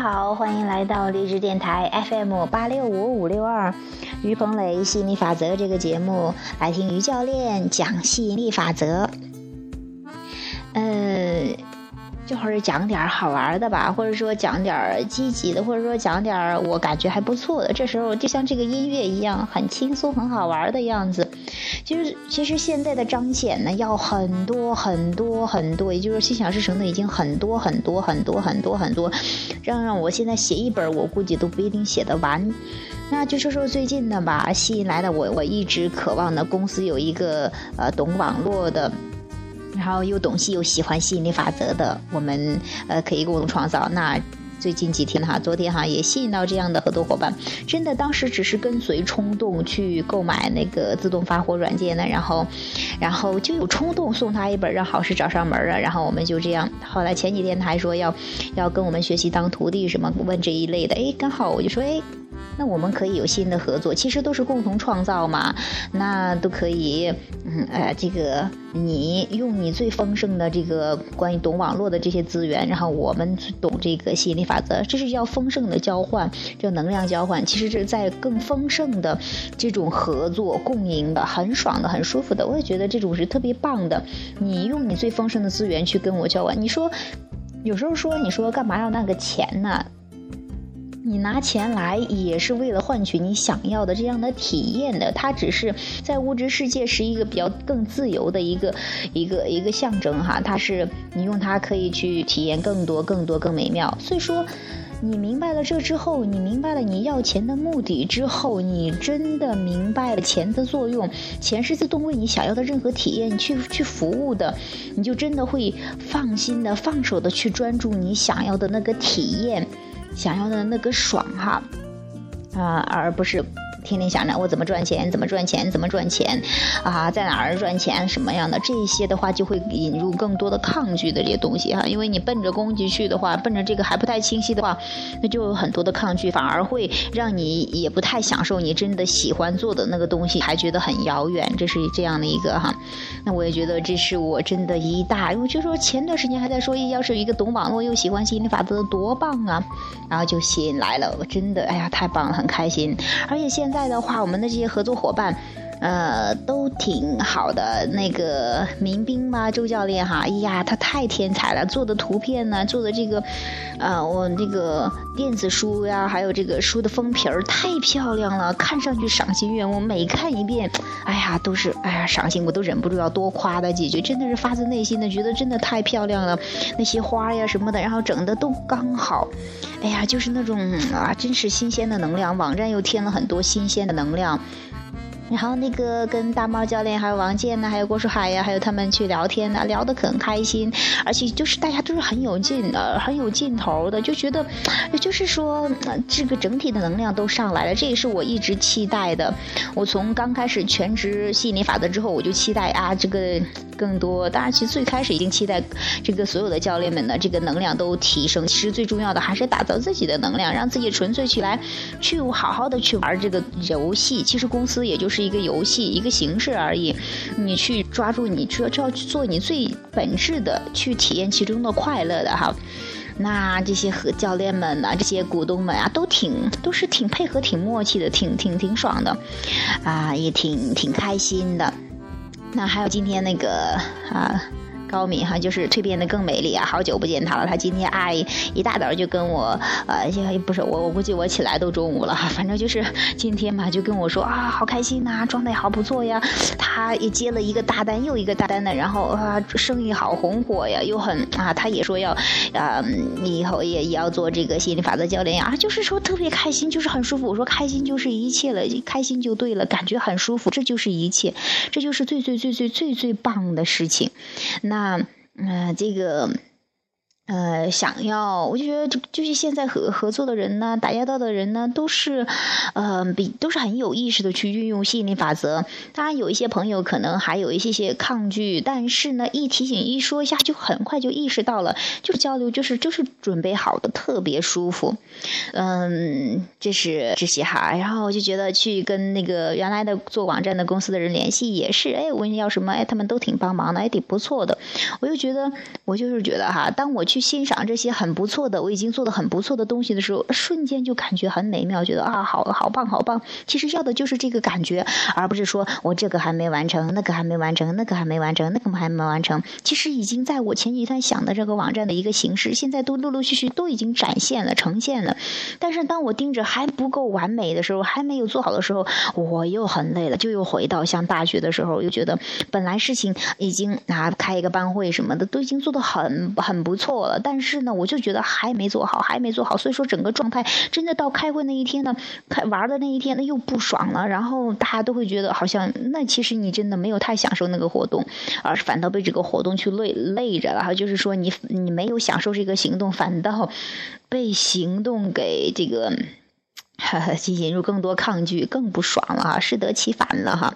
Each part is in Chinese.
好，欢迎来到励志电台 FM 八六五五六二，于鹏磊吸引力法则这个节目，来听于教练讲吸引力法则。呃，这会儿讲点好玩的吧，或者说讲点积极的，或者说讲点我感觉还不错的。这时候就像这个音乐一样，很轻松、很好玩的样子。就是其实现在的彰显呢，要很多很多很多，也就是心想事成的已经很多很多很多很多很多，让让我现在写一本，我估计都不一定写得完。那就说说最近的吧，吸引来的我我一直渴望的公司有一个呃懂网络的。然后又懂戏又喜欢吸引力法则的，我们呃可以共同创造。那最近几天哈，昨天哈也吸引到这样的合作伙伴，真的当时只是跟随冲动去购买那个自动发货软件呢，然后，然后就有冲动送他一本，让好事找上门啊。然后我们就这样，后来前几天他还说要要跟我们学习当徒弟什么，问这一类的，哎，刚好我就说哎。那我们可以有新的合作，其实都是共同创造嘛。那都可以，嗯，呃，这个你用你最丰盛的这个关于懂网络的这些资源，然后我们懂这个吸引力法则，这是叫丰盛的交换，叫能量交换。其实是在更丰盛的这种合作共赢的，很爽的，很舒服的。我也觉得这种是特别棒的。你用你最丰盛的资源去跟我交换，你说有时候说你说干嘛要那个钱呢？你拿钱来也是为了换取你想要的这样的体验的，它只是在物质世界是一个比较更自由的一个一个一个象征哈，它是你用它可以去体验更多更多更美妙。所以说，你明白了这之后，你明白了你要钱的目的之后，你真的明白了钱的作用，钱是自动为你想要的任何体验去去服务的，你就真的会放心的放手的去专注你想要的那个体验。想要的那个爽哈，啊，而不是。天天想着我怎么赚钱，怎么赚钱，怎么赚钱，啊，在哪儿赚钱，什么样的这些的话，就会引入更多的抗拒的这些东西哈。因为你奔着攻击去的话，奔着这个还不太清晰的话，那就有很多的抗拒，反而会让你也不太享受你真的喜欢做的那个东西，还觉得很遥远。这是这样的一个哈。那我也觉得这是我真的一大，我就说前段时间还在说，要是一个懂网络又喜欢吸引力法则多棒啊，然后就吸引来了，我真的哎呀太棒了，很开心，而且现。在的话，我们的这些合作伙伴，呃，都挺好的。那个民兵嘛，周教练哈，哎呀，他太天才了，做的图片呢，做的这个，呃，我那个电子书呀，还有这个书的封皮儿太漂亮了，看上去赏心悦目。每看一遍，哎呀，都是哎呀赏心，我都忍不住要多夸他几句，真的是发自内心的觉得真的太漂亮了。那些花呀什么的，然后整的都刚好。哎呀，就是那种啊，真是新鲜的能量，网站又添了很多新鲜的能量。然后那个跟大猫教练，还有王健呐，还有郭书海呀，还有他们去聊天呢，聊得很开心，而且就是大家都是很有劲的，很有劲头的，就觉得，就是说这个整体的能量都上来了，这也是我一直期待的。我从刚开始全职吸引力法则之后，我就期待啊，这个更多。当然，其实最开始已经期待这个所有的教练们的这个能量都提升。其实最重要的还是打造自己的能量，让自己纯粹起来，去好好的去玩这个游戏。其实公司也就是。一个游戏，一个形式而已。你去抓住，你就就要去做你最本质的，去体验其中的快乐的哈。那这些和教练们啊，这些股东们啊，都挺都是挺配合、挺默契的，挺挺挺爽的，啊，也挺挺开心的。那还有今天那个啊。高敏哈，就是蜕变的更美丽啊！好久不见他了，他今天哎一大早就跟我，呃，不是我，我估计我起来都中午了，反正就是今天嘛，就跟我说啊，好开心呐，状态好不错呀，他也接了一个大单，又一个大单的，然后啊，生意好红火呀，又很啊，他也说要，啊，以后也也要做这个心理法则教练呀，啊，就是说特别开心，就是很舒服。我说开心就是一切了，开心就对了，感觉很舒服，这就是一切，这就是最最最最最最棒的事情。那。那，呃，这个。呃，想要，我就觉得就是现在合合作的人呢，打交道的人呢，都是，呃，比都是很有意识的去运用吸引力法则。当然，有一些朋友可能还有一些些抗拒，但是呢，一提醒一说一下，就很快就意识到了，就是交流，就是就是准备好的，特别舒服。嗯，这是这些哈，然后我就觉得去跟那个原来的做网站的公司的人联系也是，哎，问要什么，哎，他们都挺帮忙的，哎挺不错的。我就觉得，我就是觉得哈，当我去。欣赏这些很不错的，我已经做的很不错的东西的时候，瞬间就感觉很美妙，觉得啊，好好棒，好棒。其实要的就是这个感觉，而不是说我这个还没完成，那个还没完成，那个还没完成，那个还没完成。其实已经在我前几天想的这个网站的一个形式，现在都陆陆续续都已经展现了、呈现了。但是当我盯着还不够完美的时候，还没有做好的时候，我又很累了，就又回到像大学的时候，又觉得本来事情已经啊开一个班会什么的都已经做的很很不错但是呢，我就觉得还没做好，还没做好，所以说整个状态真的到开会那一天呢，开玩的那一天，呢又不爽了，然后大家都会觉得好像那其实你真的没有太享受那个活动，而反倒被这个活动去累累着了，就是说你你没有享受这个行动，反倒被行动给这个。引入更多抗拒，更不爽了哈，适得其反了哈。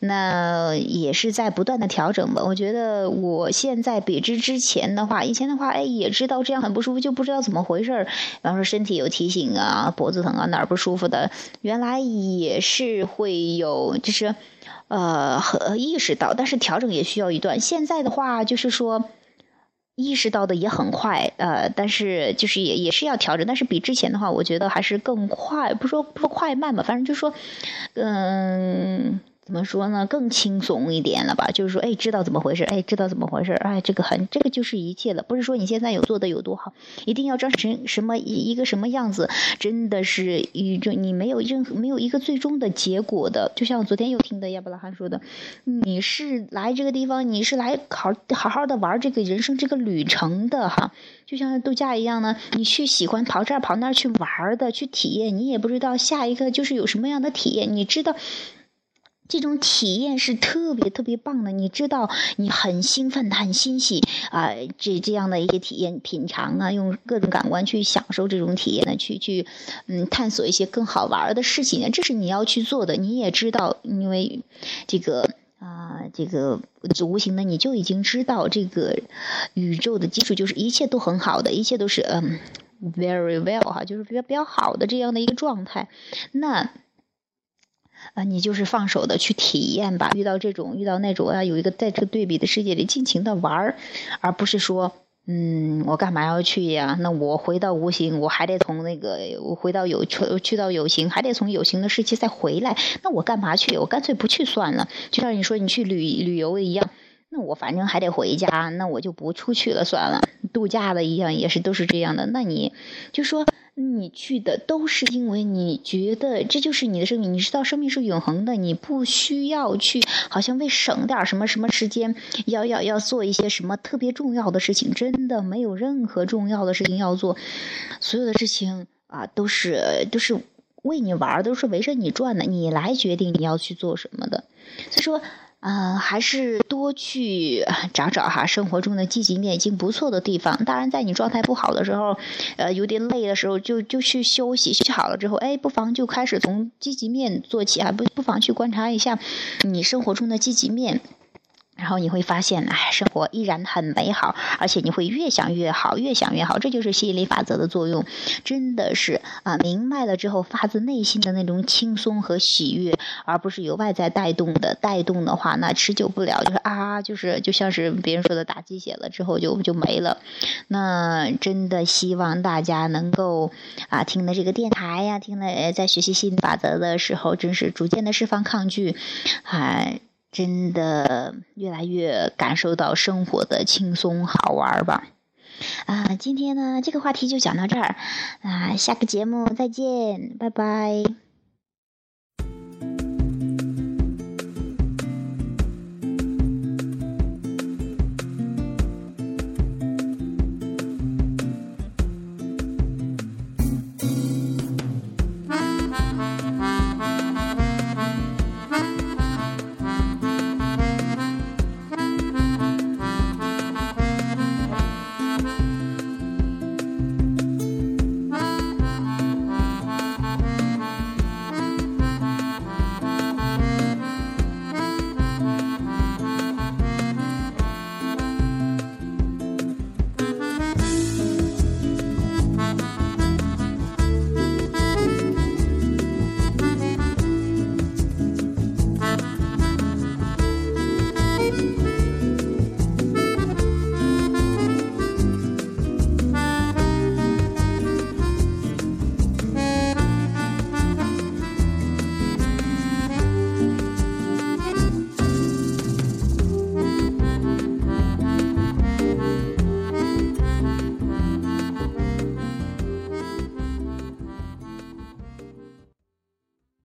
那也是在不断的调整吧。我觉得我现在比之之前的话，以前的话，哎，也知道这样很不舒服，就不知道怎么回事儿。比方说身体有提醒啊，脖子疼啊，哪儿不舒服的，原来也是会有，就是呃，和意识到，但是调整也需要一段。现在的话，就是说。意识到的也很快，呃，但是就是也也是要调整，但是比之前的话，我觉得还是更快，不说不说快慢吧，反正就说，嗯。怎么说呢？更轻松一点了吧？就是说，哎，知道怎么回事？哎，知道怎么回事？哎，这个很，这个就是一切了。不是说你现在有做的有多好，一定要装成什么一一个什么样子，真的是宇宙，你没有任何没有一个最终的结果的。就像昨天又听的亚伯拉罕说的，你是来这个地方，你是来好好好的玩这个人生这个旅程的哈，就像度假一样呢，你去喜欢跑这儿跑那儿去玩的，去体验，你也不知道下一个就是有什么样的体验，你知道。这种体验是特别特别棒的，你知道，你很兴奋、很欣喜啊，这这样的一些体验、品尝啊，用各种感官去享受这种体验呢，去去嗯，探索一些更好玩的事情呢，这是你要去做的。你也知道，因为这个啊，这个无形的，你就已经知道，这个宇宙的基础就是一切都很好的，一切都是嗯，very well 哈，就是比较比较好的这样的一个状态，那。啊，你就是放手的去体验吧。遇到这种，遇到那种，啊，有一个在这个对比的世界里尽情的玩儿，而不是说，嗯，我干嘛要去呀？那我回到无形，我还得从那个，我回到有去到有形，还得从有形的世界再回来。那我干嘛去？我干脆不去算了。就像你说你去旅旅游一样，那我反正还得回家，那我就不出去了算了。度假的一样也是都是这样的。那你就说。你去的都是因为你觉得这就是你的生命，你知道生命是永恒的，你不需要去好像为省点什么什么时间，要要要做一些什么特别重要的事情，真的没有任何重要的事情要做，所有的事情啊都是都是为你玩，都是围着你转的，你来决定你要去做什么的，所以说。嗯，还是多去找找哈，生活中的积极面已经不错的地方。当然，在你状态不好的时候，呃，有点累的时候，就就去休息。休息好了之后，哎，不妨就开始从积极面做起啊，不不妨去观察一下你生活中的积极面。然后你会发现，哎，生活依然很美好，而且你会越想越好，越想越好。这就是吸引力法则的作用，真的是啊，明白了之后，发自内心的那种轻松和喜悦，而不是由外在带动的。带动的话，那持久不了，就是啊，就是就像是别人说的，打鸡血了之后就就没了。那真的希望大家能够啊，听了这个电台呀，听了在学习吸引力法则的时候，真是逐渐的释放抗拒，啊。真的越来越感受到生活的轻松好玩吧？啊，今天呢这个话题就讲到这儿，啊，下个节目再见，拜拜。